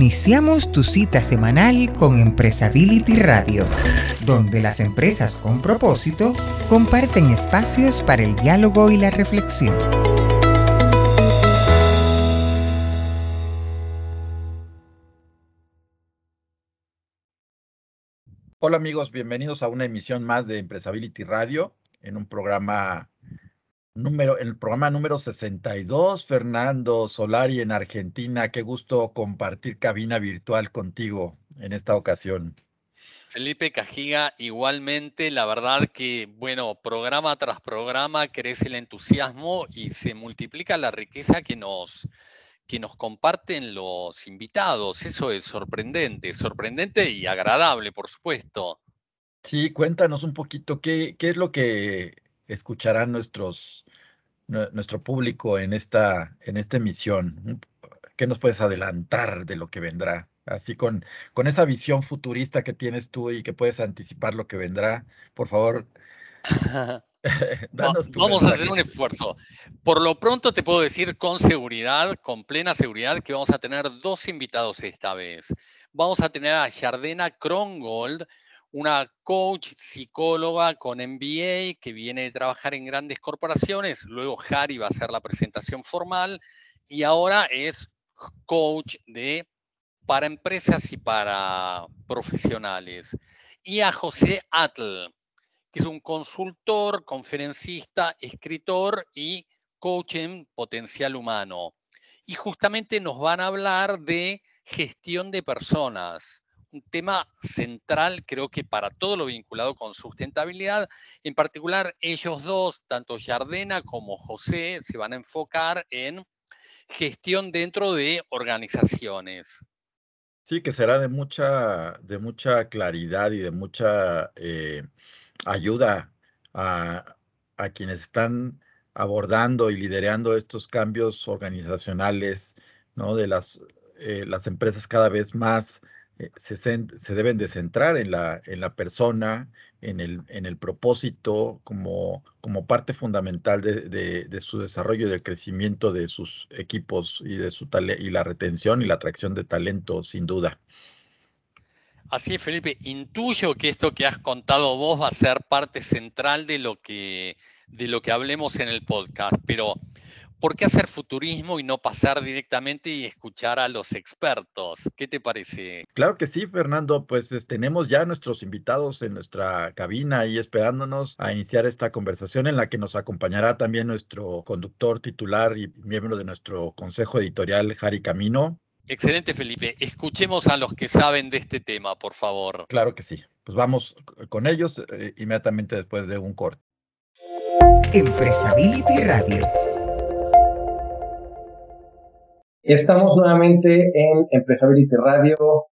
Iniciamos tu cita semanal con Empresability Radio, donde las empresas con propósito comparten espacios para el diálogo y la reflexión. Hola amigos, bienvenidos a una emisión más de Empresability Radio en un programa número, el programa número 62, Fernando Solari en Argentina. Qué gusto compartir cabina virtual contigo en esta ocasión. Felipe Cajiga, igualmente, la verdad que, bueno, programa tras programa crece el entusiasmo y se multiplica la riqueza que nos, que nos comparten los invitados. Eso es sorprendente, sorprendente y agradable, por supuesto. Sí, cuéntanos un poquito qué, qué es lo que escucharán nuestros, nuestro público en esta, en esta emisión? ¿Qué nos puedes adelantar de lo que vendrá? Así con, con esa visión futurista que tienes tú y que puedes anticipar lo que vendrá, por favor. vamos a hacer un esfuerzo. Por lo pronto te puedo decir con seguridad, con plena seguridad, que vamos a tener dos invitados esta vez. Vamos a tener a Jardena Krongold, una coach psicóloga con MBA que viene de trabajar en grandes corporaciones, luego Harry va a hacer la presentación formal y ahora es coach de para empresas y para profesionales. Y a José Atl, que es un consultor, conferencista, escritor y coach en potencial humano. Y justamente nos van a hablar de gestión de personas un tema central, creo que para todo lo vinculado con sustentabilidad. En particular, ellos dos, tanto Yardena como José, se van a enfocar en gestión dentro de organizaciones. Sí, que será de mucha, de mucha claridad y de mucha eh, ayuda a, quienes están abordando y liderando estos cambios organizacionales, ¿no? De las, eh, las empresas cada vez más eh, se, deben de centrar en la, en la persona, en el, en el propósito como, como parte fundamental de, su desarrollo y del crecimiento de sus equipos y, de su y la retención y la atracción de talento, sin duda. Así es, Felipe. Intuyo que esto que has contado vos va a ser parte central de lo que, de lo que hablemos en el podcast, pero ¿por qué hacer futurismo y no pasar directamente y escuchar a los expertos? ¿Qué te parece? Claro que sí, Fernando. Pues tenemos ya nuestros invitados en nuestra cabina y esperándonos a iniciar esta conversación en la que nos acompañará también nuestro conductor titular y miembro de nuestro consejo editorial, Jari Camino. Excelente, Felipe. Escuchemos a los que saben de este tema, por favor. Claro que sí. Pues vamos con ellos eh, inmediatamente después de un corte. Empresability Radio Estamos nuevamente en Empresability Radio.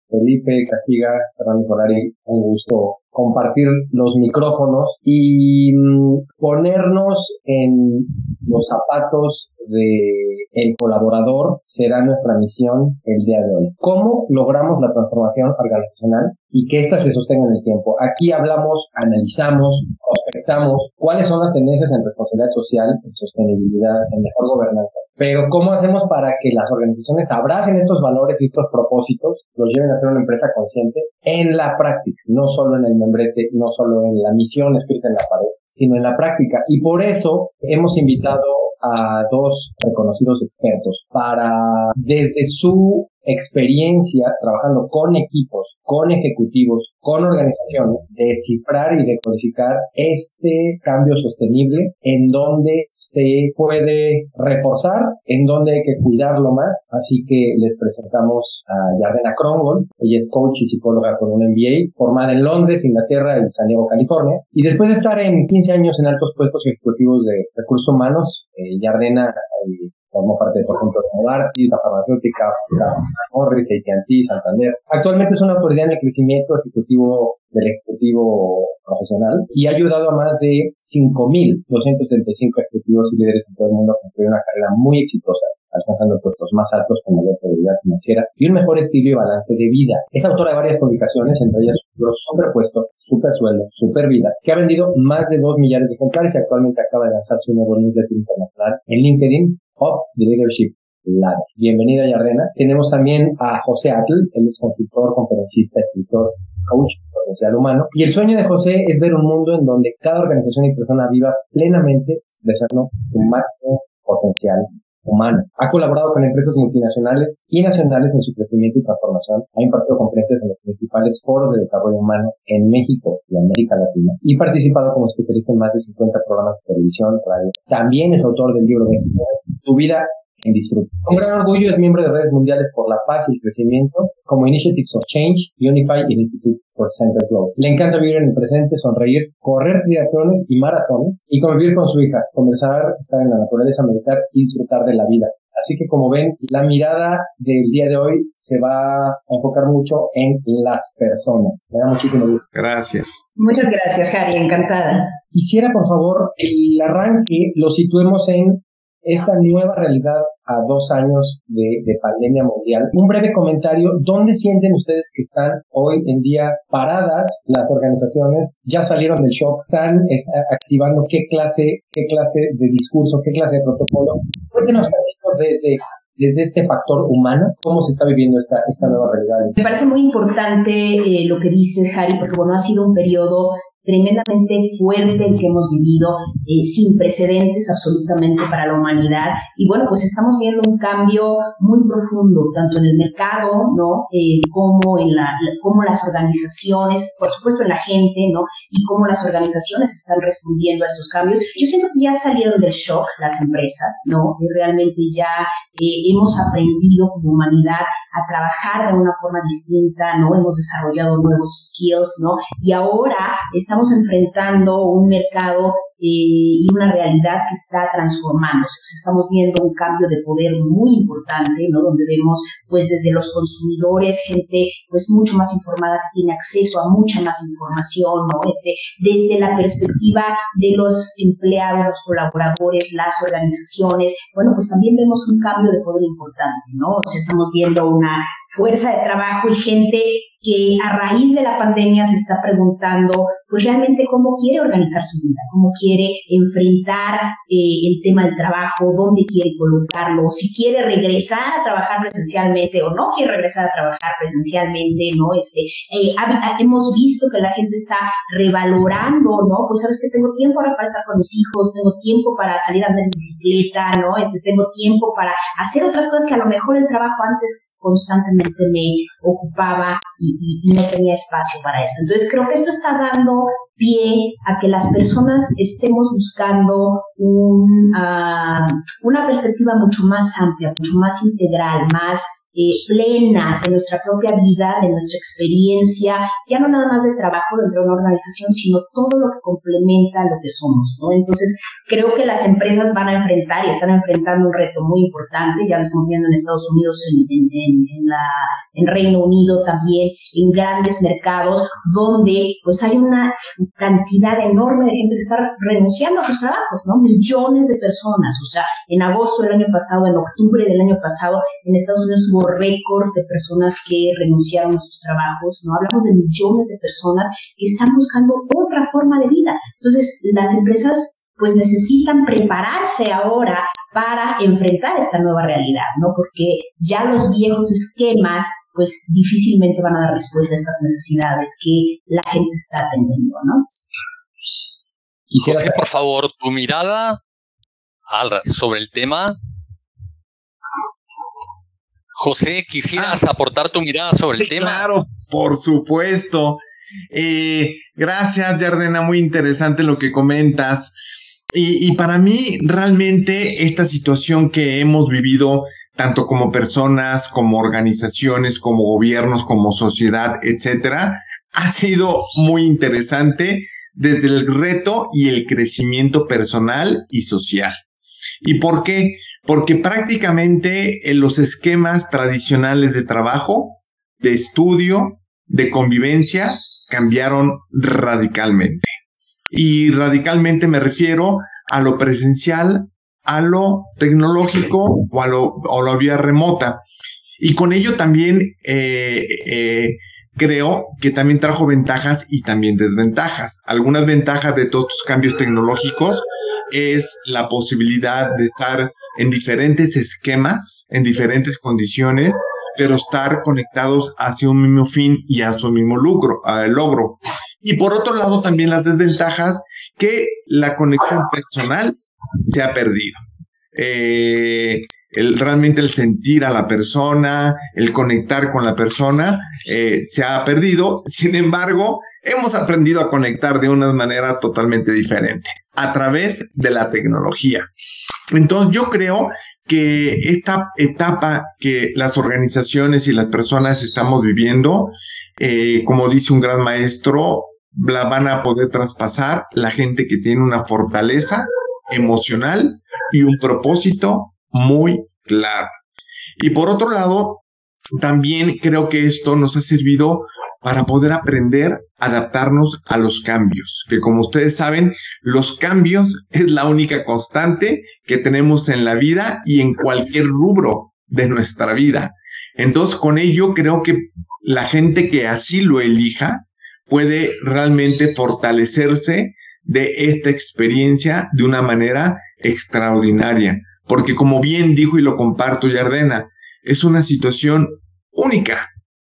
Felipe Cajiga, Fernando Solari, un gusto compartir los micrófonos y mm, ponernos en los zapatos de el colaborador será nuestra misión el día de hoy. ¿Cómo logramos la transformación organizacional y que ésta se sostenga en el tiempo? Aquí hablamos, analizamos, prospectamos cuáles son las tendencias en responsabilidad social, en sostenibilidad, en mejor gobernanza. Pero ¿cómo hacemos para que las organizaciones abracen estos valores y estos propósitos, los lleven a ser una empresa consciente en la práctica, no solo en el membrete, no solo en la misión escrita en la pared, sino en la práctica. Y por eso hemos invitado a dos reconocidos expertos para, desde su experiencia trabajando con equipos, con ejecutivos, con organizaciones, descifrar y decodificar este cambio sostenible en donde se puede reforzar, en donde hay que cuidarlo más. Así que les presentamos a Yardena Krongon. Ella es coach y psicóloga con un MBA, formada en Londres, Inglaterra y San Diego, California. Y después de estar en 15 años en altos puestos ejecutivos de recursos humanos, eh, Yardena eh, formó parte, por ejemplo, de Novartis, la farmacéutica, la Morris, AT&T, Santander. Actualmente es una autoridad en el crecimiento ejecutivo del ejecutivo profesional y ha ayudado a más de 5.235 ejecutivos y líderes en todo el mundo a construir una carrera muy exitosa alcanzando puestos más altos con mayor seguridad financiera y un mejor estilo y balance de vida. Es autora de varias publicaciones, entre ellas libro Superpuesto, Super Sueldo, Super Vida, que ha vendido más de 2 millones de ejemplares y actualmente acaba de lanzar su nuevo newsletter internacional en LinkedIn of Leadership lado. Bienvenida, Yardena. Tenemos también a José Atl, él es consultor, conferencista, escritor, coach potencial humano. Y el sueño de José es ver un mundo en donde cada organización y persona viva plenamente expresando su máximo potencial humano. Ha colaborado con empresas multinacionales y nacionales en su crecimiento y transformación. Ha impartido conferencias en los principales foros de desarrollo humano en México y América Latina y participado como especialista en más de 50 programas de televisión, radio. También es autor del libro de Tu vida en disfrute. Con gran orgullo es miembro de redes mundiales por la paz y el crecimiento, como Initiatives of Change, Unify y Institute for Center Globe. Le encanta vivir en el presente, sonreír, correr triatlones y maratones y convivir con su hija, conversar, estar en la naturaleza, meditar y disfrutar de la vida. Así que como ven, la mirada del día de hoy se va a enfocar mucho en las personas. Me da muchísimo gusto. Gracias. Muchas gracias, Harry, encantada. Quisiera, por favor, el arranque lo situemos en esta nueva realidad a dos años de, pandemia mundial. Un breve comentario, ¿dónde sienten ustedes que están hoy en día paradas las organizaciones? Ya salieron del shock, están activando qué clase, qué clase de discurso, qué clase de protocolo. Cuéntenos desde desde este factor humano, cómo se está viviendo esta, esta nueva realidad. Me parece muy importante eh, lo que dices, Harry, porque bueno, ha sido un periodo tremendamente fuerte el que hemos vivido, eh, sin precedentes absolutamente para la humanidad. Y bueno, pues estamos viendo un cambio muy profundo, tanto en el mercado, ¿no? Eh, como en la, como las organizaciones, por supuesto en la gente, ¿no? Y cómo las organizaciones están respondiendo a estos cambios. Yo siento que ya salieron del shock las empresas, ¿no? Y realmente ya eh, hemos aprendido como humanidad a trabajar de una forma distinta, ¿no? Hemos desarrollado nuevos skills, ¿no? Y ahora estamos enfrentando un mercado eh, y una realidad que está transformándose. Estamos viendo un cambio de poder muy importante, ¿no? Donde vemos, pues, desde los consumidores, gente, pues, mucho más informada que tiene acceso a mucha más información, ¿no? Este, desde la perspectiva de los empleados, los colaboradores, las organizaciones, bueno, pues también vemos un cambio de poder importante, ¿no? O sea, estamos viendo una fuerza de trabajo y gente que a raíz de la pandemia se está preguntando, pues realmente cómo quiere organizar su vida, cómo quiere enfrentar eh, el tema del trabajo, dónde quiere colocarlo, si quiere regresar a trabajar presencialmente o no quiere regresar a trabajar presencialmente, ¿no? Este, eh, hemos visto que la gente está revalorando, ¿no? Pues sabes que tengo tiempo ahora para estar con mis hijos, tengo tiempo para salir a andar en bicicleta, ¿no? Este, tengo tiempo para hacer otras cosas que a lo mejor el trabajo antes constantemente me ocupaba y, no tenía espacio para esto. Entonces creo que esto está dando pie a que las personas estemos buscando un, uh, una perspectiva mucho más amplia, mucho más integral, más eh, plena de nuestra propia vida, de nuestra experiencia, ya no nada más de trabajo dentro de una organización, sino todo lo que complementa lo que somos, ¿no? Entonces, creo que las empresas van a enfrentar y están enfrentando un reto muy importante, ya lo estamos viendo en Estados Unidos, en, en, Reino Unido también, en grandes mercados, donde pues hay una cantidad enorme de gente que está renunciando a sus trabajos, ¿no? Millones de personas, o sea, en agosto del año pasado, en octubre del año pasado, en Estados Unidos hubo récord de personas que renunciaron a sus trabajos, ¿no? Hablamos de millones de personas que están buscando otra forma de vida. Entonces, las empresas pues necesitan prepararse ahora para enfrentar esta nueva realidad, ¿no? Porque ya los viejos esquemas pues difícilmente van a dar respuesta a estas necesidades que la gente está atendiendo, ¿no? Quisiera José, por favor, tu mirada sobre el tema José, ¿quisieras ah. aportar tu mirada sobre el tema? Claro, por supuesto. Eh, gracias, Yardena, muy interesante lo que comentas. Y, para mí, realmente, esta situación que hemos vivido, tanto como personas, como organizaciones, como gobiernos, como sociedad, etcétera, ha sido muy interesante desde el reto y el crecimiento personal y social. ¿Y por qué? porque prácticamente en los esquemas tradicionales de trabajo, de estudio, de convivencia, cambiaron radicalmente. Y radicalmente me refiero a lo presencial, a lo tecnológico o a, lo, la vía remota. Y con ello también eh, eh, creo que también trajo ventajas y también desventajas. Algunas ventajas de todos estos cambios tecnológicos es la posibilidad de estar en diferentes esquemas, en diferentes condiciones, pero estar conectados hacia un mismo fin y a su mismo lucro, logro. Y por otro lado, también las desventajas que la conexión personal se ha perdido. Eh, el, realmente el sentir a la persona, el conectar con la persona, eh, se ha perdido. Sin embargo, hemos aprendido a conectar de una manera totalmente diferente a través de la tecnología. Entonces yo creo que esta etapa que las organizaciones y las personas estamos viviendo, eh, como dice un gran maestro, la van a poder traspasar la gente que tiene una fortaleza emocional y un propósito muy claro. Y por otro lado, también creo que esto nos ha servido para poder aprender a adaptarnos a los cambios, que como ustedes saben, los cambios es la única constante que tenemos en la vida y en cualquier rubro de nuestra vida. Entonces, con ello creo que la gente que así lo elija puede realmente fortalecerse de esta experiencia de una manera extraordinaria. Porque como bien dijo y lo comparto Yardena, es una situación única.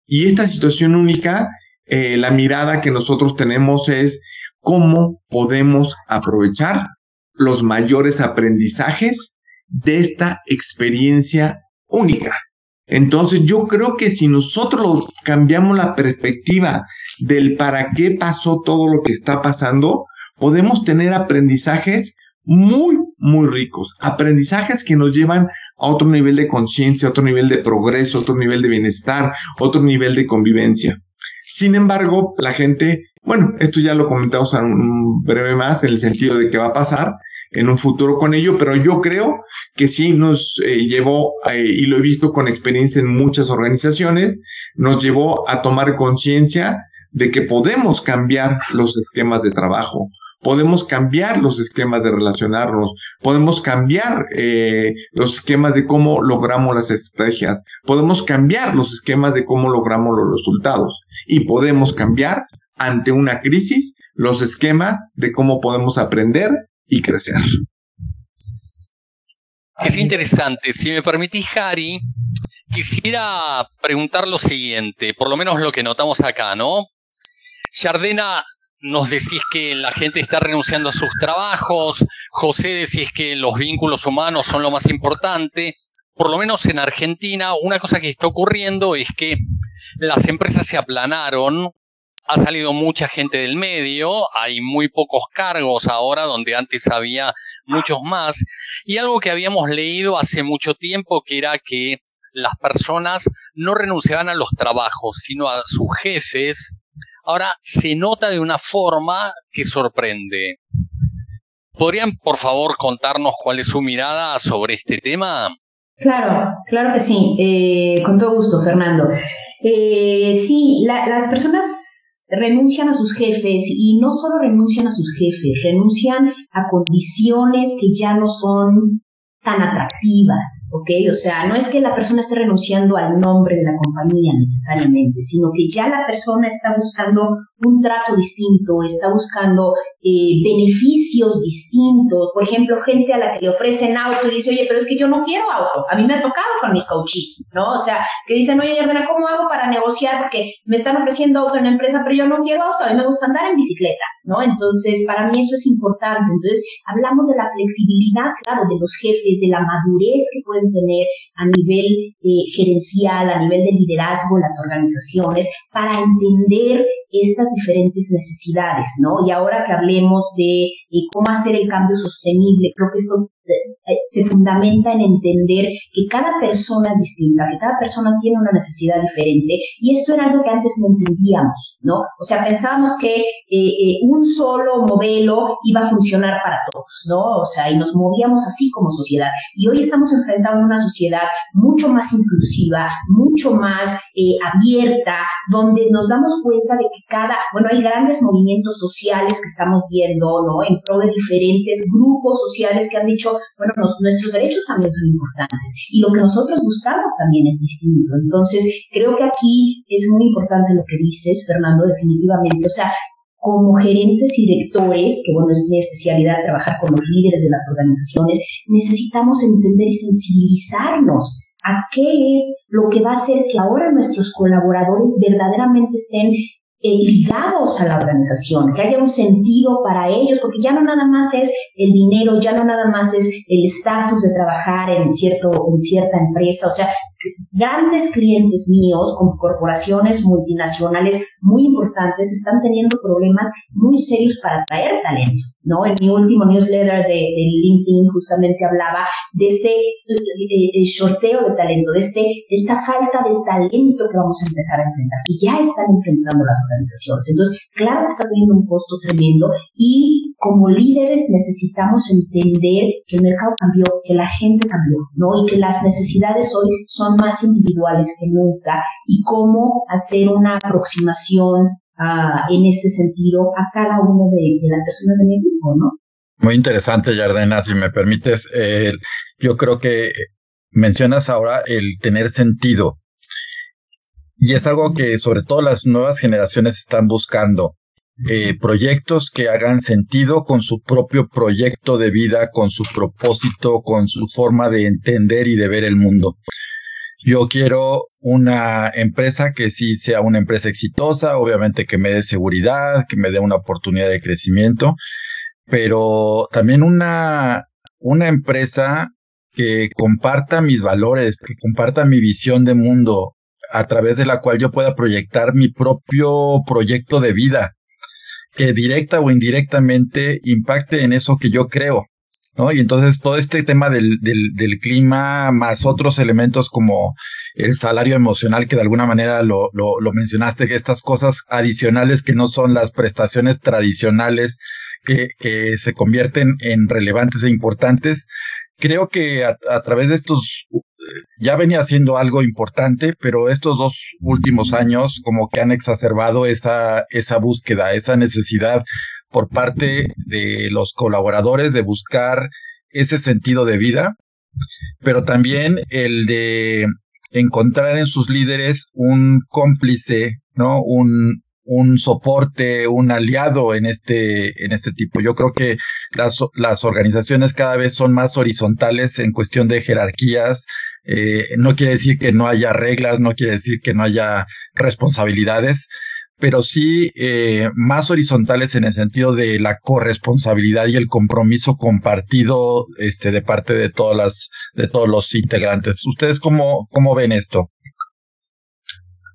Y esta situación única, eh, la mirada que nosotros tenemos es cómo podemos aprovechar los mayores aprendizajes de esta experiencia única. Entonces yo creo que si nosotros cambiamos la perspectiva del para qué pasó todo lo que está pasando, podemos tener aprendizajes muy, muy ricos. Aprendizajes que nos llevan a otro nivel de conciencia, otro nivel de progreso, otro nivel de bienestar, otro nivel de convivencia. Sin embargo, la gente, bueno, esto ya lo comentamos en un breve más en el sentido de que va a pasar en un futuro con ello, pero yo creo que sí nos eh, llevó, eh, y lo he visto con experiencia en muchas organizaciones, nos llevó a tomar conciencia de que podemos cambiar los esquemas de trabajo, podemos cambiar los esquemas de relacionarnos, podemos cambiar eh, los esquemas de cómo logramos las estrategias, podemos cambiar los esquemas de cómo logramos los resultados y podemos cambiar ante una crisis los esquemas de cómo podemos aprender y crecer. Es interesante. Si me permitís, Harry, quisiera preguntar lo siguiente, por lo menos lo que notamos acá, ¿no? Jardena, nos decís que la gente está renunciando a sus trabajos, José decís que los vínculos humanos son lo más importante. Por lo menos en Argentina, una cosa que está ocurriendo es que las empresas se aplanaron, ha salido mucha gente del medio, hay muy pocos cargos ahora donde antes había muchos más, y algo que habíamos leído hace mucho tiempo que era que las personas no renunciaban a los trabajos, sino a sus jefes, ahora se nota de una forma que sorprende. ¿Podrían, por favor, contarnos cuál es su mirada sobre este tema? Claro, claro que sí, eh, con todo gusto, Fernando. Eh, sí, las personas renuncian a sus jefes y no solo renuncian a sus jefes, renuncian a condiciones que ya no son tan atractivas, ¿ok? O sea, no es que la persona esté renunciando al nombre de la compañía necesariamente, sino que ya la persona está buscando un trato distinto, está buscando eh, beneficios distintos. Por ejemplo, gente a la que le ofrecen auto y dice, oye, pero es que yo no quiero auto. A mí me ha tocado con mis coaches, ¿no? O sea, que dicen, oye, Yardena, ¿cómo hago para negociar? Porque me están ofreciendo auto en la empresa, pero yo no quiero auto. A mí me gusta andar en bicicleta, ¿no? Entonces, para mí eso es importante. Entonces, hablamos de la flexibilidad, claro, de los jefes, de la madurez que pueden tener a nivel eh, gerencial, a nivel de liderazgo en las organizaciones, para entender estas diferentes necesidades, ¿no? Y ahora que hablemos de eh, cómo hacer el cambio sostenible, creo que esto se fundamenta en entender que cada persona es distinta, que cada persona tiene una necesidad diferente y esto era algo que antes no entendíamos, ¿no? O sea, pensábamos que eh, un solo modelo iba a funcionar para todos, ¿no? O sea, y nos movíamos así como sociedad. Y hoy estamos enfrentando una sociedad mucho más inclusiva, mucho más abierta, donde nos damos cuenta de que cada, bueno, hay grandes movimientos sociales que estamos viendo, ¿no? En pro de diferentes grupos sociales que han dicho, bueno, nuestros derechos también son importantes y lo que nosotros buscamos también es distinto. Entonces, creo que aquí es muy importante lo que dices, Fernando, definitivamente. O sea, como gerentes y directores, que bueno, es mi especialidad trabajar con los líderes de las organizaciones, necesitamos entender y sensibilizarnos a qué es lo que va a hacer que ahora nuestros colaboradores verdaderamente estén ligados a la organización, que haya un sentido para ellos, porque ya no nada más es el dinero, ya no nada más es el estatus de trabajar en, cierto, en cierta empresa, o sea, grandes clientes míos con corporaciones multinacionales muy importantes están teniendo problemas muy serios para atraer talento. ¿no? En mi último newsletter de, LinkedIn justamente hablaba de este sorteo de talento, de, este, de esta falta de talento que vamos a empezar a enfrentar, que ya están enfrentando las organizaciones. Entonces, claro está teniendo un costo tremendo y como líderes necesitamos entender que el mercado cambió, que la gente cambió, ¿no? Y que las necesidades hoy son más individuales que nunca y cómo hacer una aproximación uh, en este sentido a cada de, de, las personas de mi equipo, ¿no? Muy interesante, Yardena, si me permites. Eh, yo creo que mencionas ahora el tener sentido. Y es algo que sobre todo las nuevas generaciones están buscando. Eh, proyectos que hagan sentido con su propio proyecto de vida, con su propósito, con su forma de entender y de ver el mundo. Yo quiero una empresa que sí sea una empresa exitosa, obviamente que me dé seguridad, que me dé una oportunidad de crecimiento, pero también una, una empresa que comparta mis valores, que comparta mi visión de mundo, a través de la cual yo pueda proyectar mi propio proyecto de vida, que directa o indirectamente impacte en eso que yo creo. ¿no? Y entonces todo este tema del, del, clima, más otros elementos como el salario emocional, que de alguna manera lo, lo, mencionaste, estas cosas adicionales que no son las prestaciones tradicionales que, que se convierten en relevantes e importantes, creo que a, través de estos, ya venía siendo algo importante, pero estos dos últimos años como que han exacerbado esa, esa búsqueda, esa necesidad por parte de los colaboradores de buscar ese sentido de vida, pero también el de encontrar en sus líderes un cómplice, ¿no? Un, un soporte, un aliado en este, en este tipo. Yo creo que las, las organizaciones cada vez son más horizontales en cuestión de jerarquías. Eh, no quiere decir que no haya reglas, no quiere decir que no haya responsabilidades, pero sí eh, más horizontales en el sentido de la corresponsabilidad y el compromiso compartido este, de parte de todas las, de todos los integrantes. ¿Ustedes cómo, cómo ven esto?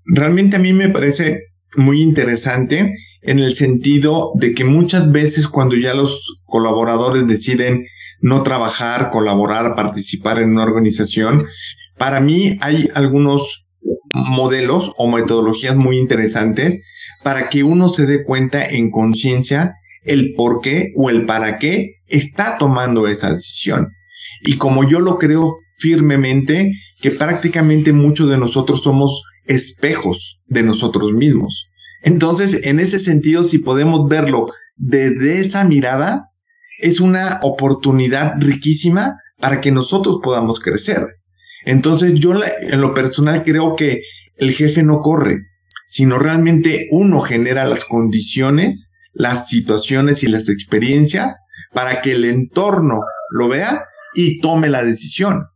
Realmente a mí me parece muy interesante en el sentido de que muchas veces cuando ya los colaboradores deciden no trabajar, colaborar, participar en una organización, para mí hay algunos modelos o metodologías muy interesantes para que uno se dé cuenta en conciencia el por qué o el para qué está tomando esa decisión. Y como yo lo creo firmemente, que prácticamente muchos de nosotros somos espejos de nosotros mismos. Entonces, en ese sentido, si podemos verlo desde esa mirada, es una oportunidad riquísima para que nosotros podamos crecer. Entonces yo en lo personal creo que el jefe no corre, sino realmente uno genera las condiciones, las situaciones y las experiencias para que el entorno lo vea y tome la decisión,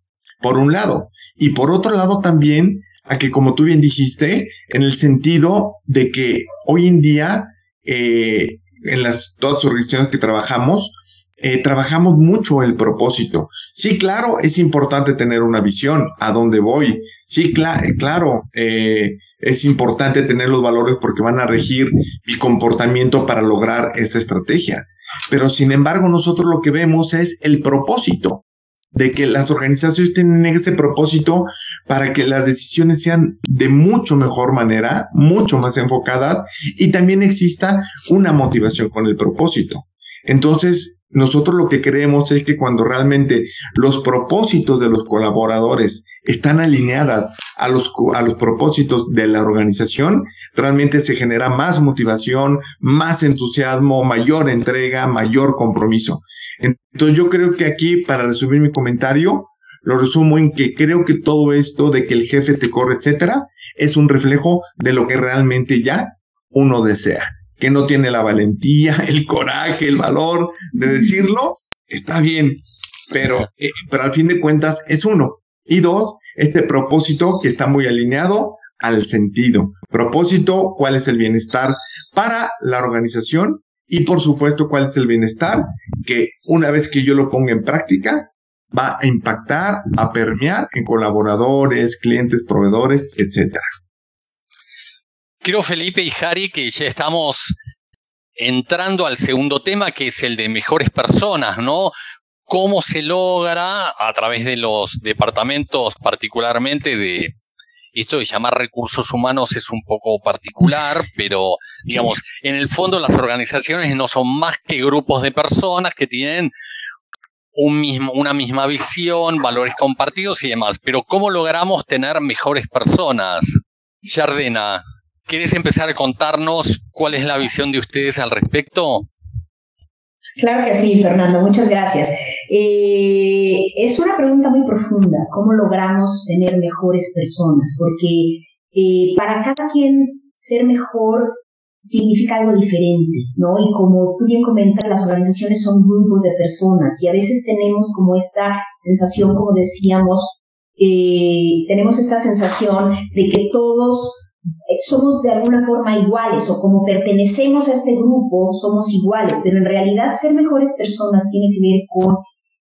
por un lado. Y por otro lado también a que, como tú bien dijiste, en el sentido de que hoy en día, eh, en las todas las organizaciones que trabajamos, eh, trabajamos mucho el propósito. Sí, claro, es importante tener una visión, a dónde voy. Sí, claro, eh, es importante tener los valores porque van a regir mi comportamiento para lograr esa estrategia. Pero sin embargo, nosotros lo que vemos es el propósito de que las organizaciones tienen ese propósito para que las decisiones sean de mucho mejor manera, mucho más enfocadas y también exista una motivación con el propósito. Entonces, nosotros lo que creemos es que cuando realmente los propósitos de los colaboradores están alineadas a los, a los propósitos de la organización, realmente se genera más motivación, más entusiasmo, mayor entrega, mayor compromiso. Entonces yo creo que aquí, para resumir mi comentario, lo resumo en que creo que todo esto de que el jefe te corre, etcétera, es un reflejo de lo que realmente ya uno desea. Que no tiene la valentía, el coraje, el valor de decirlo, está bien, pero, eh, pero al fin de cuentas es uno. Y dos, este propósito que está muy alineado al sentido. Propósito, cuál es el bienestar para la organización y por supuesto cuál es el bienestar que una vez que yo lo ponga en práctica va a impactar, a permear en colaboradores, clientes, proveedores, etcétera. Creo, Felipe y Jari, que ya estamos entrando al segundo tema, que es el de mejores personas, ¿no? ¿Cómo se logra a través de los departamentos, particularmente de, esto de llamar recursos humanos es un poco particular, pero digamos, en el fondo las organizaciones no son más que grupos de personas que tienen un mismo, una misma visión, valores compartidos y demás. Pero ¿cómo logramos tener mejores personas? Jardena, ¿quieres empezar a contarnos cuál es la visión de ustedes al respecto? Claro que sí, Fernando, muchas gracias. Eh, es una pregunta muy profunda, ¿cómo logramos tener mejores personas? Porque eh, para cada quien ser mejor significa algo diferente, ¿no? Y como tú bien comentas, las organizaciones son grupos de personas y a veces tenemos como esta sensación, como decíamos, eh, tenemos esta sensación de que todos somos de alguna forma iguales o como pertenecemos a este grupo somos iguales, pero en realidad ser mejores personas tiene que ver con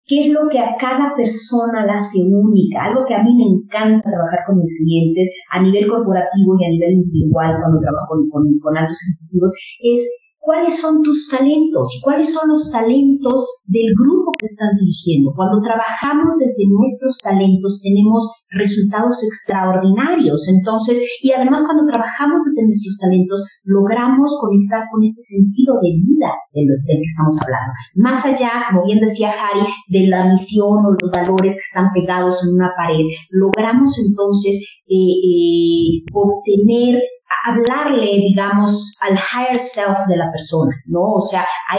qué es lo que a cada persona la hace única, algo que a mí me encanta trabajar con mis clientes a nivel corporativo y a nivel individual cuando trabajo con, con altos ejecutivos, es cuáles son tus talentos y cuáles son los talentos del grupo que estás dirigiendo. Cuando trabajamos desde nuestros talentos tenemos resultados extraordinarios. Entonces, y además cuando trabajamos desde nuestros talentos logramos conectar con este sentido de vida del, que estamos hablando. Más allá, como bien decía Harry, de la misión o los valores que están pegados en una pared, logramos entonces eh, eh, obtener hablarle, digamos, al higher self de la persona, ¿no? O sea, a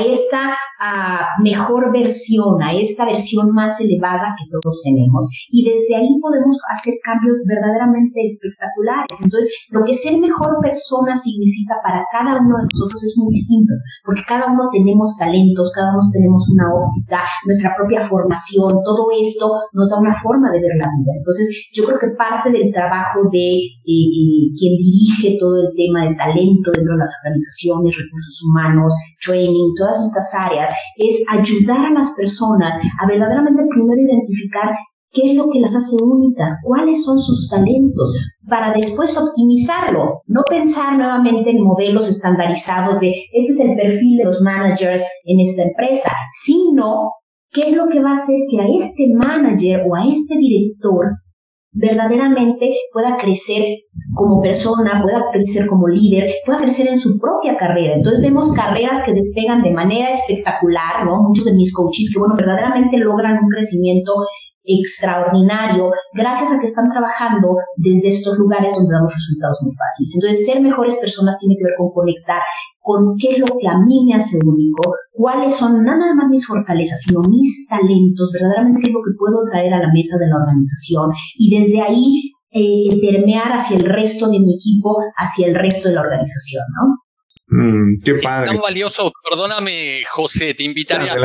esta mejor versión, a esta versión más elevada que todos tenemos. Y desde ahí podemos hacer cambios verdaderamente espectaculares. Entonces, lo que ser mejor persona significa para cada uno de nosotros es muy distinto, porque cada uno tenemos talentos, cada uno tenemos una óptica, nuestra propia formación, todo esto nos da una forma de ver la vida. Entonces, yo creo que parte del trabajo de eh, eh, quien dirige todo el tema del talento dentro de las organizaciones, recursos humanos, training, todas estas áreas, es ayudar a las personas a verdaderamente primero identificar qué es lo que las hace únicas, cuáles son sus talentos, para después optimizarlo, no pensar nuevamente en modelos estandarizados de este es el perfil de los managers en esta empresa, sino qué es lo que va a hacer que a este manager o a este director verdaderamente pueda crecer como persona, pueda crecer como líder, pueda crecer en su propia carrera. Entonces vemos carreras que despegan de manera espectacular, ¿no? Muchos de mis coaches que, bueno, verdaderamente logran un crecimiento extraordinario gracias a que están trabajando desde estos lugares donde damos resultados muy fáciles. Entonces, ser mejores personas tiene que ver con conectar con qué es lo que a mí me hace único, cuáles son no nada más mis fortalezas, sino mis talentos, verdaderamente es lo que puedo traer a la mesa de la organización y desde ahí eh, permear hacia el resto de mi equipo, hacia el resto de la organización, ¿no? Mm, qué padre. Es tan valioso, perdóname, José, te invitaría.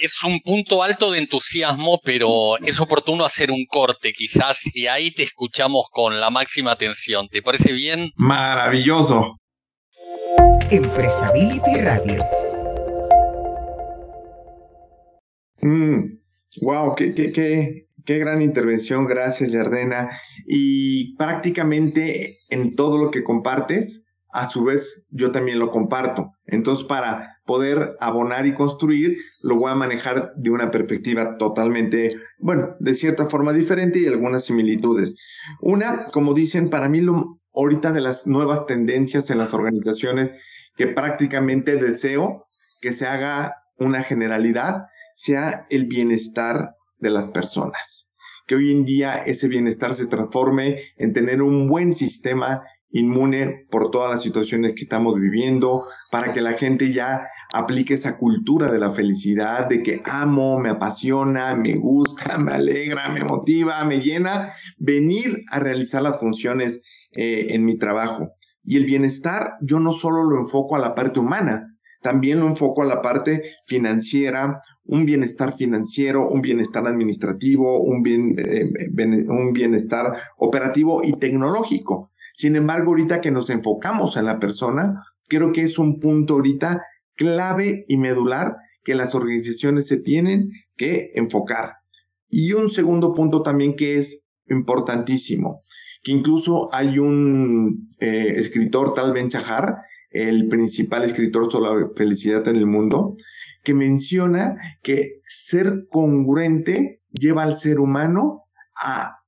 Es un punto alto de entusiasmo, pero es oportuno hacer un corte, quizás, y ahí te escuchamos con la máxima atención. ¿Te parece bien? Maravilloso. Empresability Radio. wow, mm, qué, qué, qué, qué, gran intervención. Gracias, Yardena. Y prácticamente en todo lo que compartes, a su vez, yo también lo comparto. Entonces, para poder abonar y construir, lo voy a manejar de una perspectiva totalmente, bueno, de cierta forma diferente y algunas similitudes. Una, como dicen, para mí lo, ahorita de las nuevas tendencias en las organizaciones que prácticamente deseo que se haga una generalidad, sea el bienestar de las personas. Que hoy en día ese bienestar se transforme en tener un buen sistema inmune por todas las situaciones que estamos viviendo, para que la gente ya aplique esa cultura de la felicidad, de que amo, me apasiona, me gusta, me alegra, me motiva, me llena, venir a realizar las funciones eh, en mi trabajo. Y el bienestar yo no solo lo enfoco a la parte humana, también lo enfoco a la parte financiera, un bienestar financiero, un bienestar administrativo, un, bien, eh, un bienestar operativo y tecnológico. Sin embargo, ahorita que nos enfocamos en la persona, creo que es un punto ahorita clave y medular que las organizaciones se tienen que enfocar. Y un segundo punto también que es importantísimo, que incluso hay un eh, escritor, Tal Ben Shahar, el principal escritor sobre la felicidad en el mundo, que menciona que ser congruente lleva al ser humano a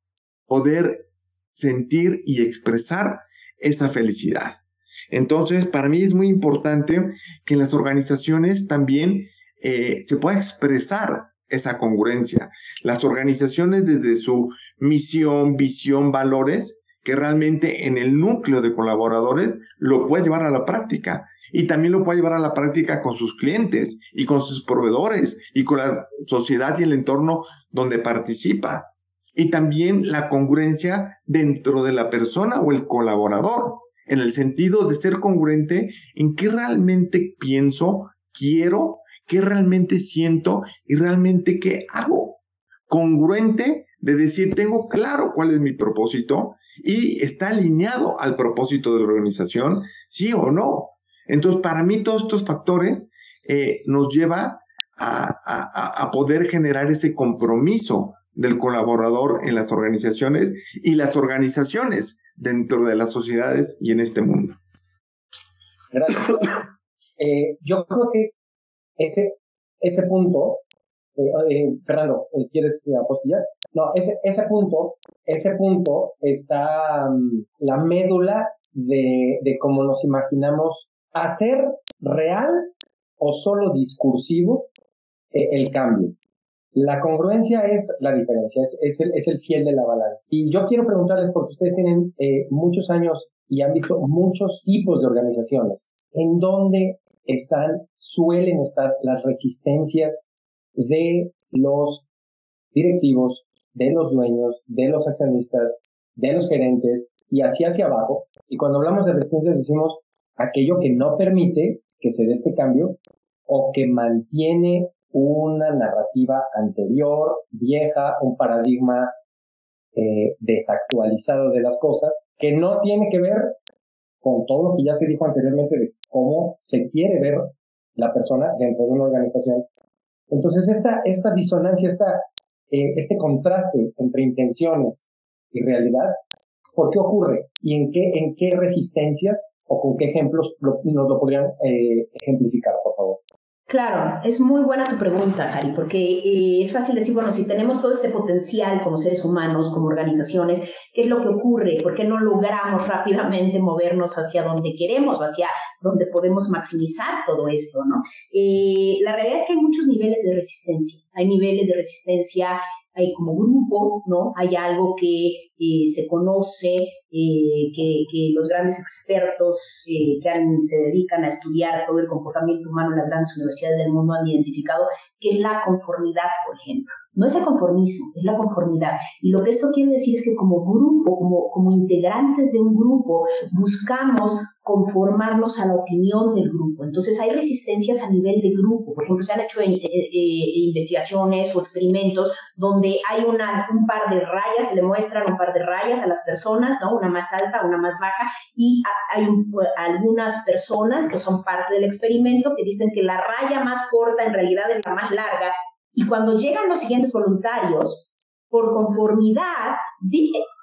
poder sentir y expresar esa felicidad. Entonces, para mí es muy importante que en las organizaciones también eh, se pueda expresar esa congruencia. Las organizaciones desde su misión, visión, valores, que realmente en el núcleo de colaboradores lo puede llevar a la práctica y también lo puede llevar a la práctica con sus clientes y con sus proveedores y con la sociedad y el entorno donde participa. Y también la congruencia dentro de la persona o el colaborador en el sentido de ser congruente en qué realmente pienso, quiero, qué realmente siento y realmente qué hago. Congruente de decir, tengo claro cuál es mi propósito y está alineado al propósito de la organización, sí o no. Entonces, para mí todos estos factores eh, nos lleva a, a poder generar ese compromiso del colaborador en las organizaciones y las organizaciones dentro de las sociedades y en este mundo. Gracias. Eh, yo creo que ese, ese punto, eh, eh, Fernando, ¿quieres apostillar? No, ese, ese punto, ese punto está mm, la médula de, de cómo nos imaginamos hacer real o solo discursivo el cambio. La congruencia es la diferencia, es, el, es el fiel de la balanza. Y yo quiero preguntarles, porque ustedes tienen eh, muchos años y han visto muchos tipos de organizaciones, ¿en dónde están, suelen estar las resistencias de los directivos, de los dueños, de los accionistas, de los gerentes y así hacia abajo? Y cuando hablamos de resistencias decimos aquello que no permite que se dé este cambio o que mantiene una narrativa anterior, vieja, un paradigma eh, desactualizado de las cosas, que no tiene que ver con todo lo que ya se dijo anteriormente de cómo se quiere ver la persona dentro de una organización. Entonces, esta, esta disonancia, esta, eh, este contraste entre intenciones y realidad, ¿por qué ocurre? ¿Y en qué, en qué resistencias o con qué ejemplos nos lo podrían eh, ejemplificar, por favor? Claro, es muy buena tu pregunta, Harry, porque eh, es fácil decir, bueno, si tenemos todo este potencial como seres humanos, como organizaciones, ¿qué es lo que ocurre? ¿Por qué no logramos rápidamente movernos hacia donde queremos, hacia donde podemos maximizar todo esto, ¿no? Eh, la realidad es que hay muchos niveles de resistencia. Hay niveles de resistencia hay como grupo, ¿no? Hay algo que eh, se conoce, eh, que, los grandes expertos eh, que se dedican a estudiar todo el comportamiento humano en las grandes universidades del mundo han identificado, que es la conformidad, por ejemplo. No es el conformismo, es la conformidad. Y lo que esto quiere decir es que como grupo, como, como integrantes de un grupo, buscamos conformarnos a la opinión del grupo. Entonces hay resistencias a nivel de grupo. Por ejemplo, se han hecho eh, eh, investigaciones o experimentos donde hay un par de rayas, se le muestran un par de rayas a las personas, ¿no? una más alta, una más baja, y hay algunas personas que son parte del experimento que dicen que la raya más corta en realidad es la más larga y cuando llegan los siguientes voluntarios, por conformidad,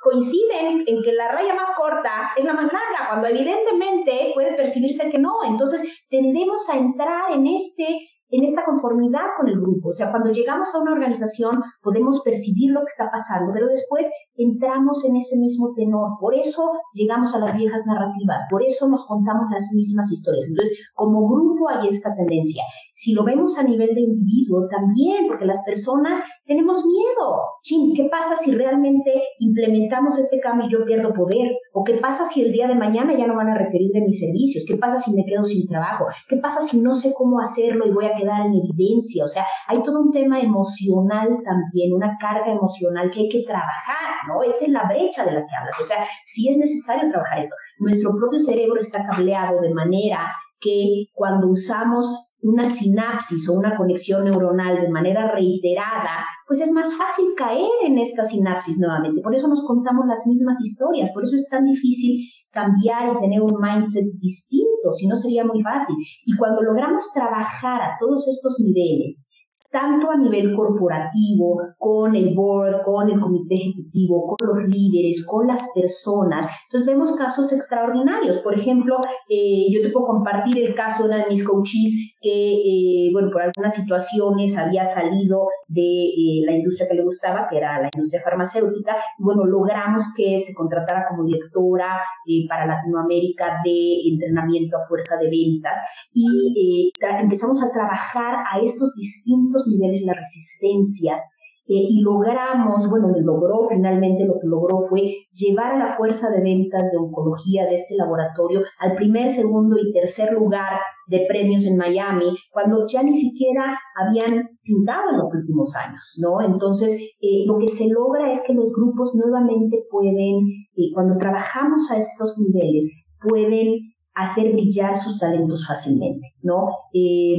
coinciden en que la raya más corta es la más larga, cuando evidentemente puede percibirse que no. Entonces, tendemos a entrar en este en esta conformidad con el grupo. O sea, cuando llegamos a una organización podemos percibir lo que está pasando, pero después entramos en ese mismo tenor. Por eso llegamos a las viejas narrativas, por eso nos contamos las mismas historias. Entonces, como grupo hay esta tendencia. Si lo vemos a nivel de individuo, también, porque las personas tenemos miedo. Chin, ¿qué pasa si realmente implementamos este cambio y yo pierdo poder? ¿O qué pasa si el día de mañana ya no van a requerir de mis servicios? ¿Qué pasa si me quedo sin trabajo? ¿Qué pasa si no sé cómo hacerlo y voy a quedar en evidencia? O sea, hay todo un tema emocional también, una carga emocional que hay que trabajar, ¿no? Esta es la brecha de la que hablas. O sea, si es necesario trabajar esto. Nuestro propio cerebro está cableado de manera que cuando usamos una sinapsis o una conexión neuronal de manera reiterada, pues es más fácil caer en esta sinapsis nuevamente. Por eso nos contamos las mismas historias, por eso es tan difícil cambiar y tener un mindset distinto, si no sería muy fácil. Y cuando logramos trabajar a todos estos niveles, tanto a nivel corporativo, con el board, con el comité ejecutivo, con los líderes, con las personas. Entonces vemos casos extraordinarios. Por ejemplo, eh, yo te puedo compartir el caso de una de mis coaches que, eh, bueno, por algunas situaciones había salido de eh, la industria que le gustaba, que era la industria farmacéutica. Y bueno, logramos que se contratara como directora para Latinoamérica de entrenamiento a fuerza de ventas y empezamos a trabajar a estos distintos niveles las resistencias eh, y logramos, bueno, logró finalmente lo que logró fue llevar a la fuerza de ventas de oncología de este laboratorio al primer, segundo y tercer lugar de premios en Miami, cuando ya ni siquiera habían pintado en los últimos años, ¿no? Entonces, eh, lo que se logra es que los grupos nuevamente pueden, eh, cuando trabajamos a estos niveles, pueden hacer brillar sus talentos fácilmente, ¿no? Y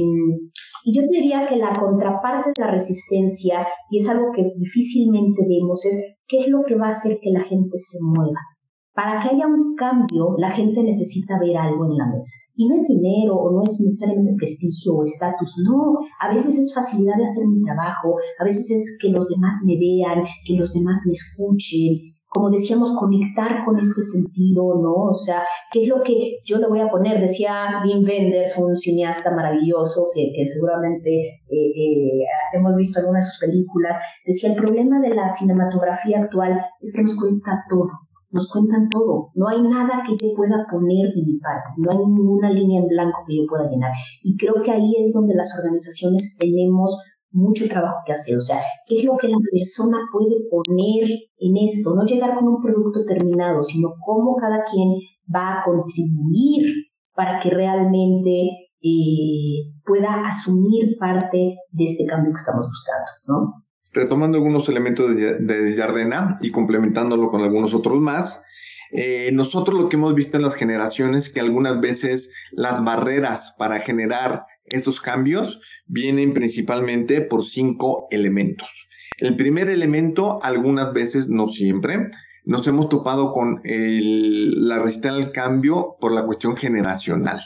yo diría que la contraparte de la resistencia, y es algo que difícilmente vemos, es qué es lo que va a hacer que la gente se mueva. Para que haya un cambio, la gente necesita ver algo en la mesa. Y no es dinero o no es necesariamente prestigio o estatus, no. A veces es facilidad de hacer mi trabajo, a veces es que los demás me vean, que los demás me escuchen, como decíamos, conectar con este sentido, ¿no? O sea, ¿qué es lo que yo le voy a poner? Decía Wim Wenders, un cineasta maravilloso que, seguramente eh, eh, hemos visto en alguna de sus películas, decía, el problema de la cinematografía actual es que nos cuesta todo, nos cuentan todo, no hay nada que yo pueda poner de mi parte, no hay ninguna línea en blanco que yo pueda llenar. Y creo que ahí es donde las organizaciones tenemos mucho trabajo que hacer. O sea, ¿qué es lo que la persona puede poner en esto? No llegar con un producto terminado, sino cómo cada quien va a contribuir para que realmente eh, pueda asumir parte de este cambio que estamos buscando, ¿no? Retomando algunos elementos de, de Yardena y complementándolo con algunos otros más, eh, nosotros lo que hemos visto en las generaciones que algunas veces las barreras para generar esos cambios vienen principalmente por cinco elementos. El primer elemento, algunas veces, no siempre, nos hemos topado con la resistencia al cambio por la cuestión generacional,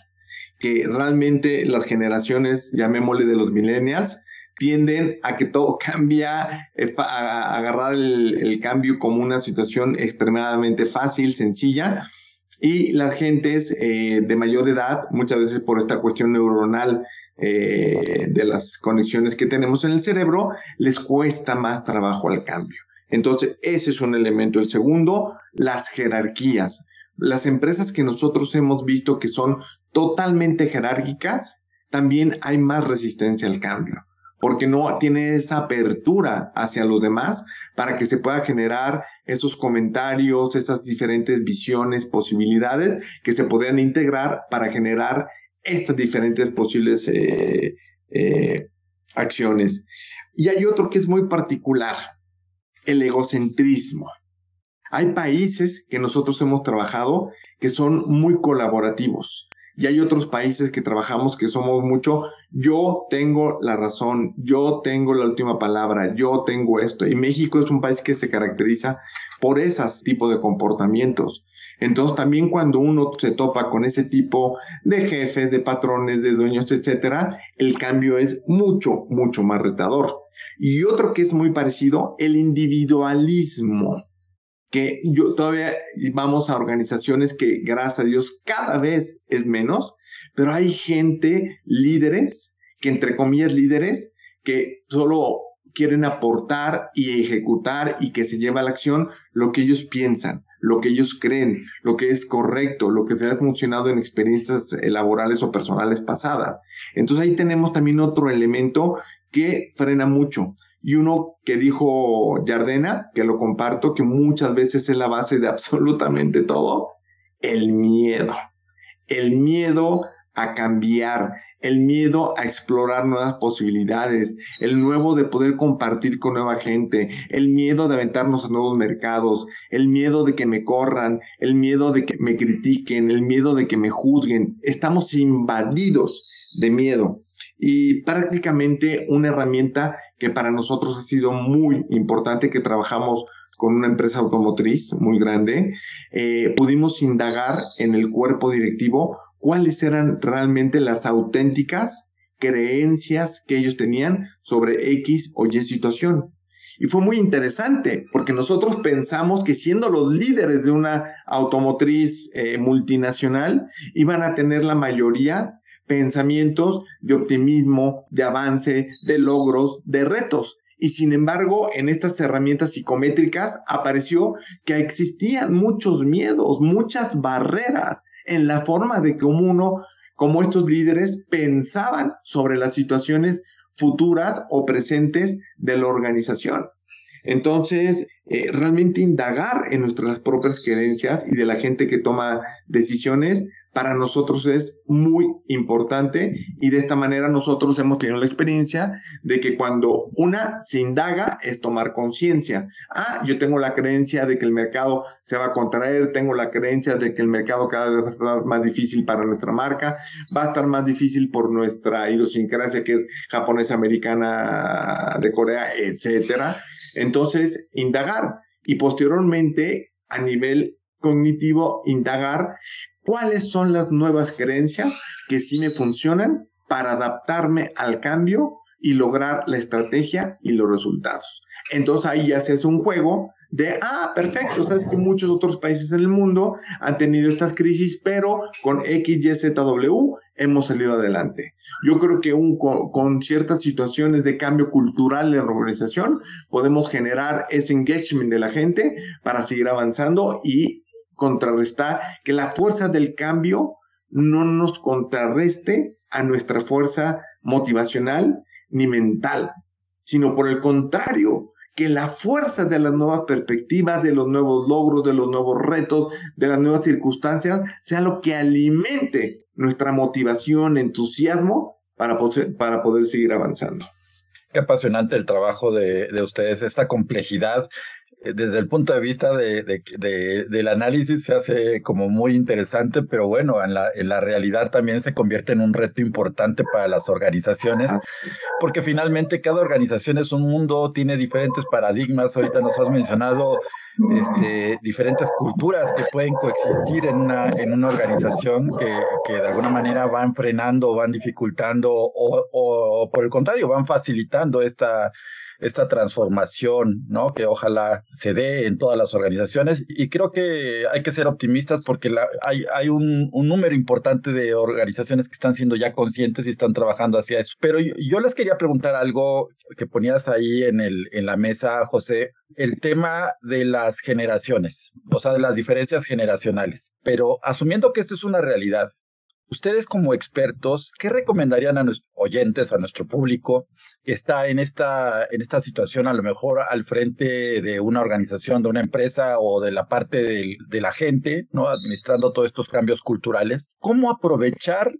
que realmente las generaciones, llamémosle de los millennials, tienden a que todo cambia, eh, a agarrar el, cambio como una situación extremadamente fácil, sencilla, y las gentes eh, de mayor edad, muchas veces por esta cuestión neuronal eh, de las conexiones que tenemos en el cerebro, les cuesta más trabajo al cambio. Entonces, ese es un elemento. El segundo, las jerarquías. Las empresas que nosotros hemos visto que son totalmente jerárquicas, también hay más resistencia al cambio porque no tiene esa apertura hacia los demás para que se pueda generar esos comentarios, esas diferentes visiones, posibilidades que se podrían integrar para generar estas diferentes posibles eh, eh, acciones. Y hay otro que es muy particular, el egocentrismo. Hay países que nosotros hemos trabajado que son muy colaborativos y hay otros países que trabajamos que somos mucho, yo tengo la razón, yo tengo la última palabra, yo tengo esto. Y México es un país que se caracteriza por esos tipos de comportamientos. Entonces también cuando uno se topa con ese tipo de jefes, de patrones, de dueños, etcétera, el cambio es mucho, mucho más retador. Y otro que es muy parecido, el individualismo que yo todavía vamos a organizaciones que, gracias a Dios, cada vez es menos, pero hay gente, líderes, que entre comillas líderes, que solo quieren aportar y ejecutar y que se lleva a la acción lo que ellos piensan, lo que ellos creen, lo que es correcto, lo que se ha funcionado en experiencias eh, laborales o personales pasadas. Entonces ahí tenemos también otro elemento que frena mucho. Y uno que dijo Yardena, que lo comparto, que muchas veces es la base de absolutamente todo, el miedo. El miedo a cambiar, el miedo a explorar nuevas posibilidades, el nuevo de poder compartir con nueva gente, el miedo de aventarnos a nuevos mercados, el miedo de que me corran, el miedo de que me critiquen, el miedo de que me juzguen. Estamos invadidos de miedo y prácticamente una herramienta que para nosotros ha sido muy importante, que trabajamos con una empresa automotriz muy grande, eh, pudimos indagar en el cuerpo directivo cuáles eran realmente las auténticas creencias que ellos tenían sobre X o Y situación. Y fue muy interesante porque nosotros pensamos que siendo los líderes de una automotriz eh, multinacional, iban a tener la mayoría pensamientos de optimismo, de avance, de logros, de retos. Y sin embargo, en estas herramientas psicométricas apareció que existían muchos miedos, muchas barreras en la forma de que uno, como estos líderes, pensaban sobre las situaciones futuras o presentes de la organización. Entonces, eh, realmente indagar en nuestras propias creencias y de la gente que toma decisiones para nosotros es muy importante y de esta manera nosotros hemos tenido la experiencia de que cuando una se indaga es tomar conciencia. Ah, yo tengo la creencia de que el mercado se va a contraer, tengo la creencia de que el mercado cada vez va a estar más difícil para nuestra marca, va a estar más difícil por nuestra idiosincrasia que es japonesa, americana, de Corea, etcétera. Entonces, indagar y posteriormente a nivel cognitivo, indagar cuáles son las nuevas creencias que sí me funcionan para adaptarme al cambio y lograr la estrategia y los resultados. Entonces ahí ya se hace un juego de, ah, perfecto, sabes que muchos otros países en el mundo han tenido estas crisis, pero con XYZW hemos salido adelante. Yo creo que un, con, ciertas situaciones de cambio cultural en la organización podemos generar ese engagement de la gente para seguir avanzando y contrarrestar, que la fuerza del cambio no nos contrarreste a nuestra fuerza motivacional ni mental, sino por el contrario, que la fuerza de las nuevas perspectivas, de los nuevos logros, de los nuevos retos, de las nuevas circunstancias, sea lo que alimente nuestra motivación, entusiasmo para poder, para poder seguir avanzando. Qué apasionante el trabajo de, de ustedes, esta complejidad eh, desde el punto de vista de, de, del análisis se hace como muy interesante, pero bueno, en la, en la realidad también se convierte en un reto importante para las organizaciones, porque finalmente cada organización es un mundo, tiene diferentes paradigmas, ahorita nos has mencionado este, diferentes culturas que pueden coexistir en una, en una organización que, que de alguna manera van frenando, van dificultando o, o por el contrario, van facilitando esta esta transformación, ¿no? Que ojalá se dé en todas las organizaciones. Y creo que hay que ser optimistas porque la, hay, hay un, número importante de organizaciones que están siendo ya conscientes y están trabajando hacia eso. Pero yo, yo les quería preguntar algo que ponías ahí en, el, en la mesa, José, el tema de las generaciones, o sea, de las diferencias generacionales. Pero asumiendo que esto es una realidad, Ustedes como expertos, ¿qué recomendarían a nuestros oyentes, a nuestro público que está en esta, en esta situación, a lo mejor al frente de una organización, de una empresa o de la parte de, la gente, ¿no? Administrando todos estos cambios culturales. ¿Cómo aprovechar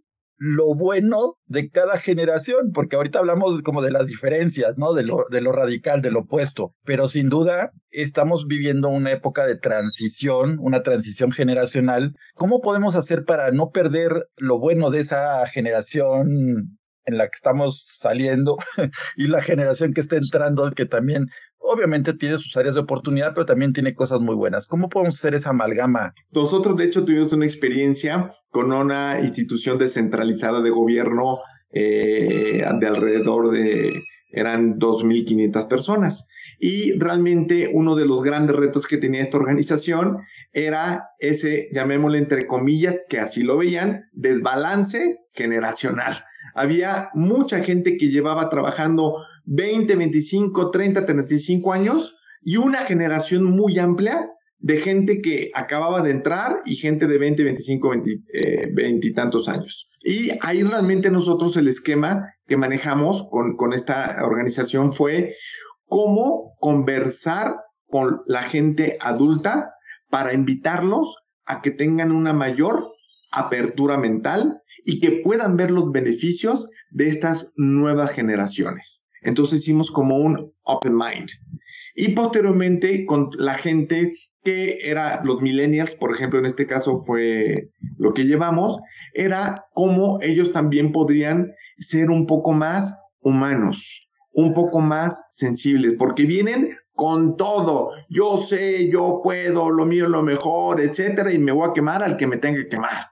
lo bueno de cada generación, porque ahorita hablamos como de las diferencias, ¿no? De lo, de lo radical, de lo opuesto, pero sin duda estamos viviendo una época de transición, una transición generacional. ¿Cómo podemos hacer para no perder lo bueno de esa generación en la que estamos saliendo y la generación que está entrando, que también obviamente tiene sus áreas de oportunidad, pero también tiene cosas muy buenas. ¿Cómo podemos hacer esa amalgama? Nosotros, de hecho, tuvimos una experiencia con una institución descentralizada de gobierno eh, de alrededor de, eran 2.500 personas. Y realmente uno de los grandes retos que tenía esta organización era ese, llamémosle entre comillas, que así lo veían, desbalance generacional. Había mucha gente que llevaba trabajando 20, 25, 30, 35 años y una generación muy amplia de gente que acababa de entrar y gente de 20, 25, 20, y tantos años. Y ahí realmente nosotros el esquema que manejamos con, con esta organización fue cómo conversar con la gente adulta para invitarlos a que tengan una mayor apertura mental y que puedan ver los beneficios de estas nuevas generaciones. Entonces hicimos como un open mind. Y posteriormente con la gente que era los millennials, por ejemplo, en este caso fue lo que llevamos, era cómo ellos también podrían ser un poco más humanos, un poco más sensibles, porque vienen con todo. Yo sé, yo puedo, lo mío es lo mejor, etcétera, y me voy a quemar al que me tenga que quemar.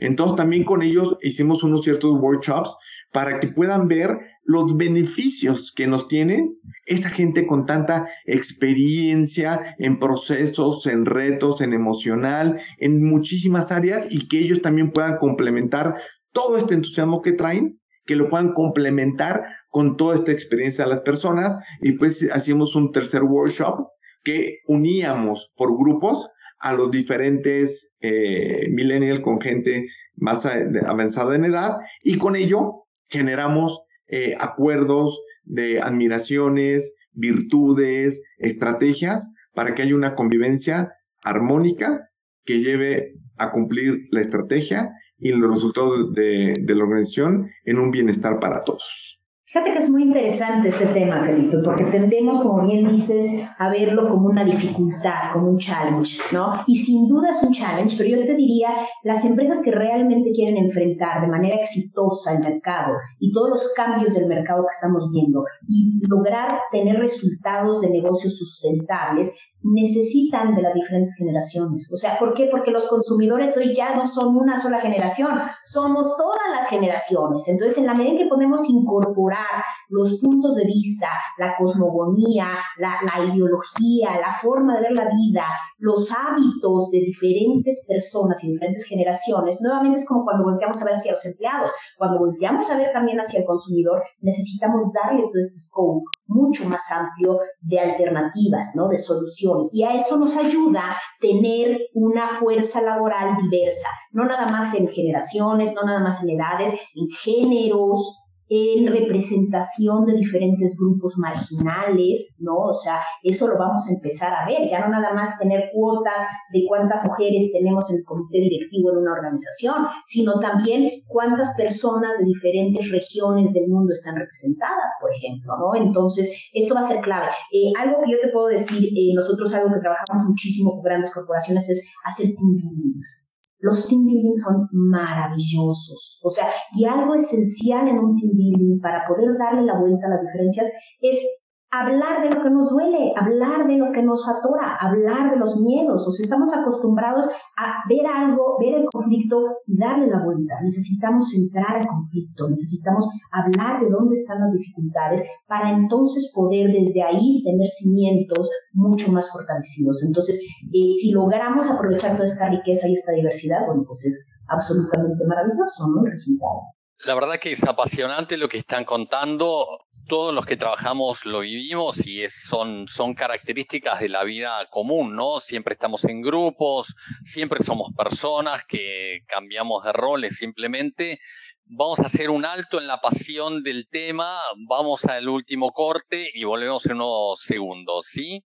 Entonces también con ellos hicimos unos ciertos workshops para que puedan ver los beneficios que nos tiene esa gente con tanta experiencia en procesos, en retos, en emocional, en muchísimas áreas y que ellos también puedan complementar todo este entusiasmo que traen, que lo puedan complementar con toda esta experiencia de las personas. Y pues hacíamos un tercer workshop que uníamos por grupos a los diferentes eh, millennials con gente más avanzada en edad y con ello generamos eh, acuerdos de admiraciones, virtudes, estrategias para que haya una convivencia armónica que lleve a cumplir la estrategia y los resultados de la organización en un bienestar para todos. Fíjate que es muy interesante este tema, Felipe, porque tendemos, como bien dices, a verlo como una dificultad, como un challenge, ¿no? Y sin duda es un challenge, pero yo te diría, las empresas que realmente quieren enfrentar de manera exitosa el mercado y todos los cambios del mercado que estamos viendo y lograr tener resultados de negocios sustentables, necesitan de las diferentes generaciones. O sea, ¿por qué? Porque los consumidores hoy ya no son una sola generación, somos todas las generaciones. Entonces, en la medida en que podemos incorporar los puntos de vista, la cosmogonía, la, ideología, la forma de ver la vida, los hábitos de diferentes personas y diferentes generaciones, nuevamente es como cuando volteamos a ver hacia los empleados, cuando volteamos a ver también hacia el consumidor, necesitamos darle todo este scope mucho más amplio de alternativas, ¿no? De soluciones. Y a eso nos ayuda tener una fuerza laboral diversa, no nada más en generaciones, no nada más en edades, en géneros, en representación de diferentes grupos marginales, ¿no? O sea, eso lo vamos a empezar a ver, ya no nada más tener cuotas de cuántas mujeres tenemos en el comité directivo en una organización, sino también cuántas personas de diferentes regiones del mundo están representadas, por ejemplo, ¿no? Entonces, esto va a ser clave. Eh, algo que yo te puedo decir, eh, nosotros algo que trabajamos muchísimo con grandes corporaciones es hacer team buildings. Los team building son maravillosos. O sea, y algo esencial en un team building para poder darle la vuelta a las diferencias es hablar de lo que nos duele, hablar de lo que nos atora, hablar de los miedos. O sea, estamos acostumbrados a ver algo, ver el conflicto y darle la vuelta. Necesitamos entrar al conflicto, necesitamos hablar de dónde están las dificultades para entonces poder desde ahí tener cimientos mucho más fortalecidos. Entonces, eh, si logramos aprovechar toda esta riqueza y esta diversidad, bueno, pues es absolutamente maravilloso, ¿no? El resultado. La verdad que es apasionante lo que están contando todos los que trabajamos lo vivimos y son, son características de la vida común, ¿no? Siempre estamos en grupos, siempre somos personas que cambiamos de roles simplemente. Vamos a hacer un alto en la pasión del tema, vamos al último corte y volvemos en unos segundos, ¿sí?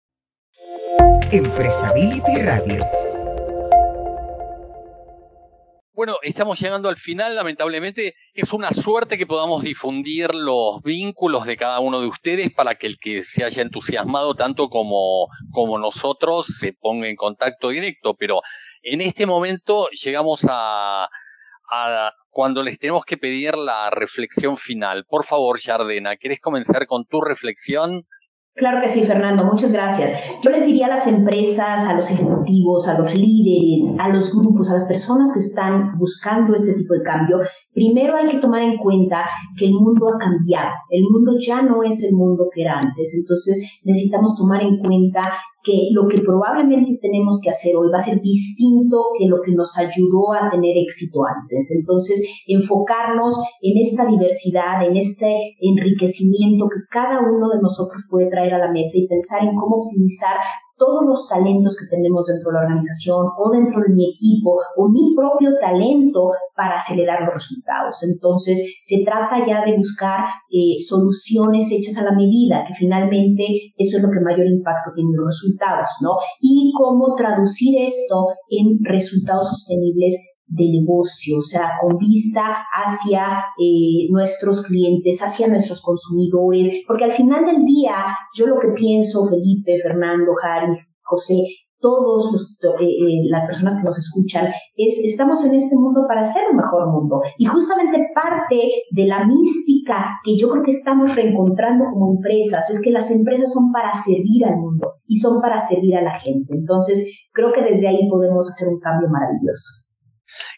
Empresability Radio bueno, estamos llegando al final, lamentablemente. Es una suerte que podamos difundir los vínculos de cada uno de ustedes para que el que se haya entusiasmado tanto como, como nosotros se ponga en contacto directo. Pero en este momento llegamos a, a cuando les tenemos que pedir la reflexión final. Por favor, Jardena, ¿quieres comenzar con tu reflexión? Claro que sí, Fernando, muchas gracias. Yo les diría a las empresas, a los ejecutivos, a los líderes, a los grupos, a las personas que están buscando este tipo de cambio, primero hay que tomar en cuenta que el mundo ha cambiado. El mundo ya no es el mundo que era antes. Entonces necesitamos tomar en cuenta que lo que probablemente tenemos que hacer hoy va a ser distinto que lo que nos ayudó a tener éxito antes. Entonces, enfocarnos en esta diversidad, en este enriquecimiento que cada uno de nosotros puede traer a la mesa y pensar en cómo optimizar todos los talentos que tenemos dentro de la organización o dentro de mi equipo o mi propio talento para acelerar los resultados. Entonces, se trata ya de buscar eh, soluciones hechas a la medida, que finalmente eso es lo que mayor impacto tiene en los resultados, ¿no? Y cómo traducir esto en resultados sostenibles de negocio, o sea, con vista hacia eh, nuestros clientes, hacia nuestros consumidores, porque al final del día, yo lo que pienso, Felipe, Fernando, Jari, José, todos eh, eh, las personas que nos escuchan, es estamos en este mundo para hacer un mejor mundo. Y justamente parte de la mística que yo creo que estamos reencontrando como empresas es que las empresas son para servir al mundo y son para servir a la gente. Entonces, creo que desde ahí podemos hacer un cambio maravilloso.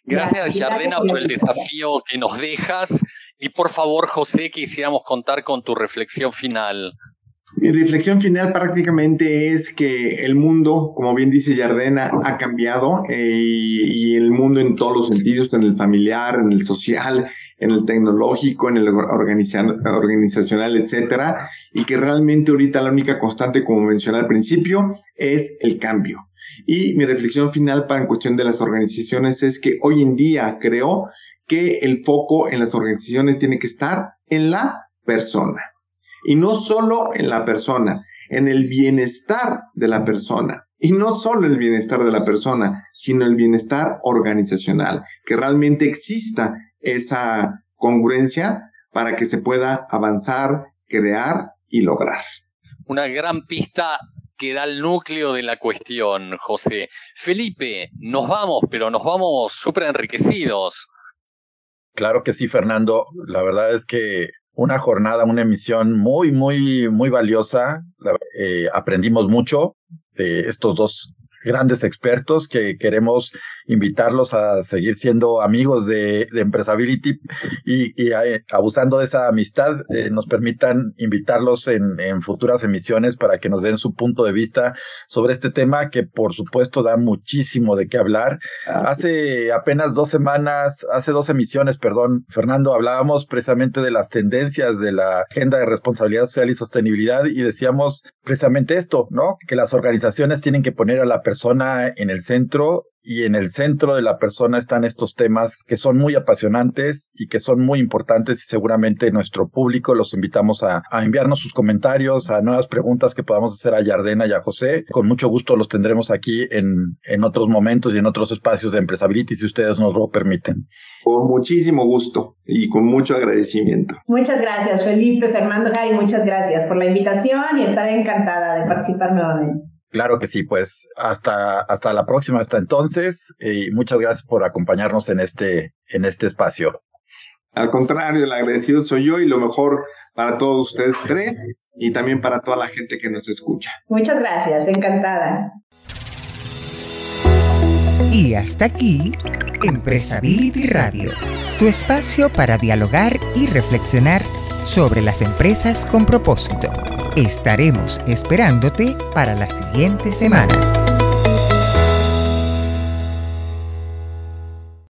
Gracias, Yardena, por el desafío que nos dejas. Y por favor, José, quisiéramos contar con tu reflexión final. Mi reflexión final prácticamente es que el mundo, como bien dice Yardena, ha cambiado eh, y, el mundo en todos los sentidos, en el familiar, en el social, en el tecnológico, en el organizacional, etcétera, y que realmente ahorita la única constante, como mencioné al principio, es el cambio. Y mi reflexión final para en cuestión de las organizaciones es que hoy en día creo que el foco en las organizaciones tiene que estar en la persona. Y no solo en la persona, en el bienestar de la persona. Y no solo el bienestar de la persona, sino el bienestar organizacional. Que realmente exista esa congruencia para que se pueda avanzar, crear y lograr. Una gran pista que da el núcleo de la cuestión, José. Felipe, nos vamos, pero nos vamos súper enriquecidos. Claro que sí, Fernando. La verdad es que una jornada, una emisión muy, muy, muy valiosa. Eh, aprendimos mucho de estos dos grandes expertos que queremos invitarlos a seguir siendo amigos de, de Empresability y, eh, abusando de esa amistad eh, nos permitan invitarlos en, en, futuras emisiones para que nos den su punto de vista sobre este tema que por supuesto da muchísimo de qué hablar. Hace apenas dos semanas, hace dos emisiones, perdón, Fernando, hablábamos precisamente de las tendencias de la agenda de responsabilidad social y sostenibilidad y decíamos precisamente esto, ¿no? Que las organizaciones tienen que poner a la persona en el centro y en el centro de la persona están estos temas que son muy apasionantes y que son muy importantes y seguramente nuestro público los invitamos a, enviarnos sus comentarios, a nuevas preguntas que podamos hacer a Yardena y a José. Con mucho gusto los tendremos aquí en, en otros momentos y en otros espacios de Empresability si ustedes nos lo permiten. Con muchísimo gusto y con mucho agradecimiento. Muchas gracias, Felipe, Fernando, Jari, muchas gracias por la invitación y estaré encantada de participar nuevamente. Claro que sí, pues hasta, hasta la próxima, hasta entonces, y muchas gracias por acompañarnos en este, en este espacio. Al contrario, el agradecido soy yo y lo mejor para todos ustedes tres y también para toda la gente que nos escucha. Muchas gracias, encantada. Y hasta aquí, Empresability Radio, tu espacio para dialogar y reflexionar sobre las empresas con propósito. Estaremos esperándote para la siguiente semana.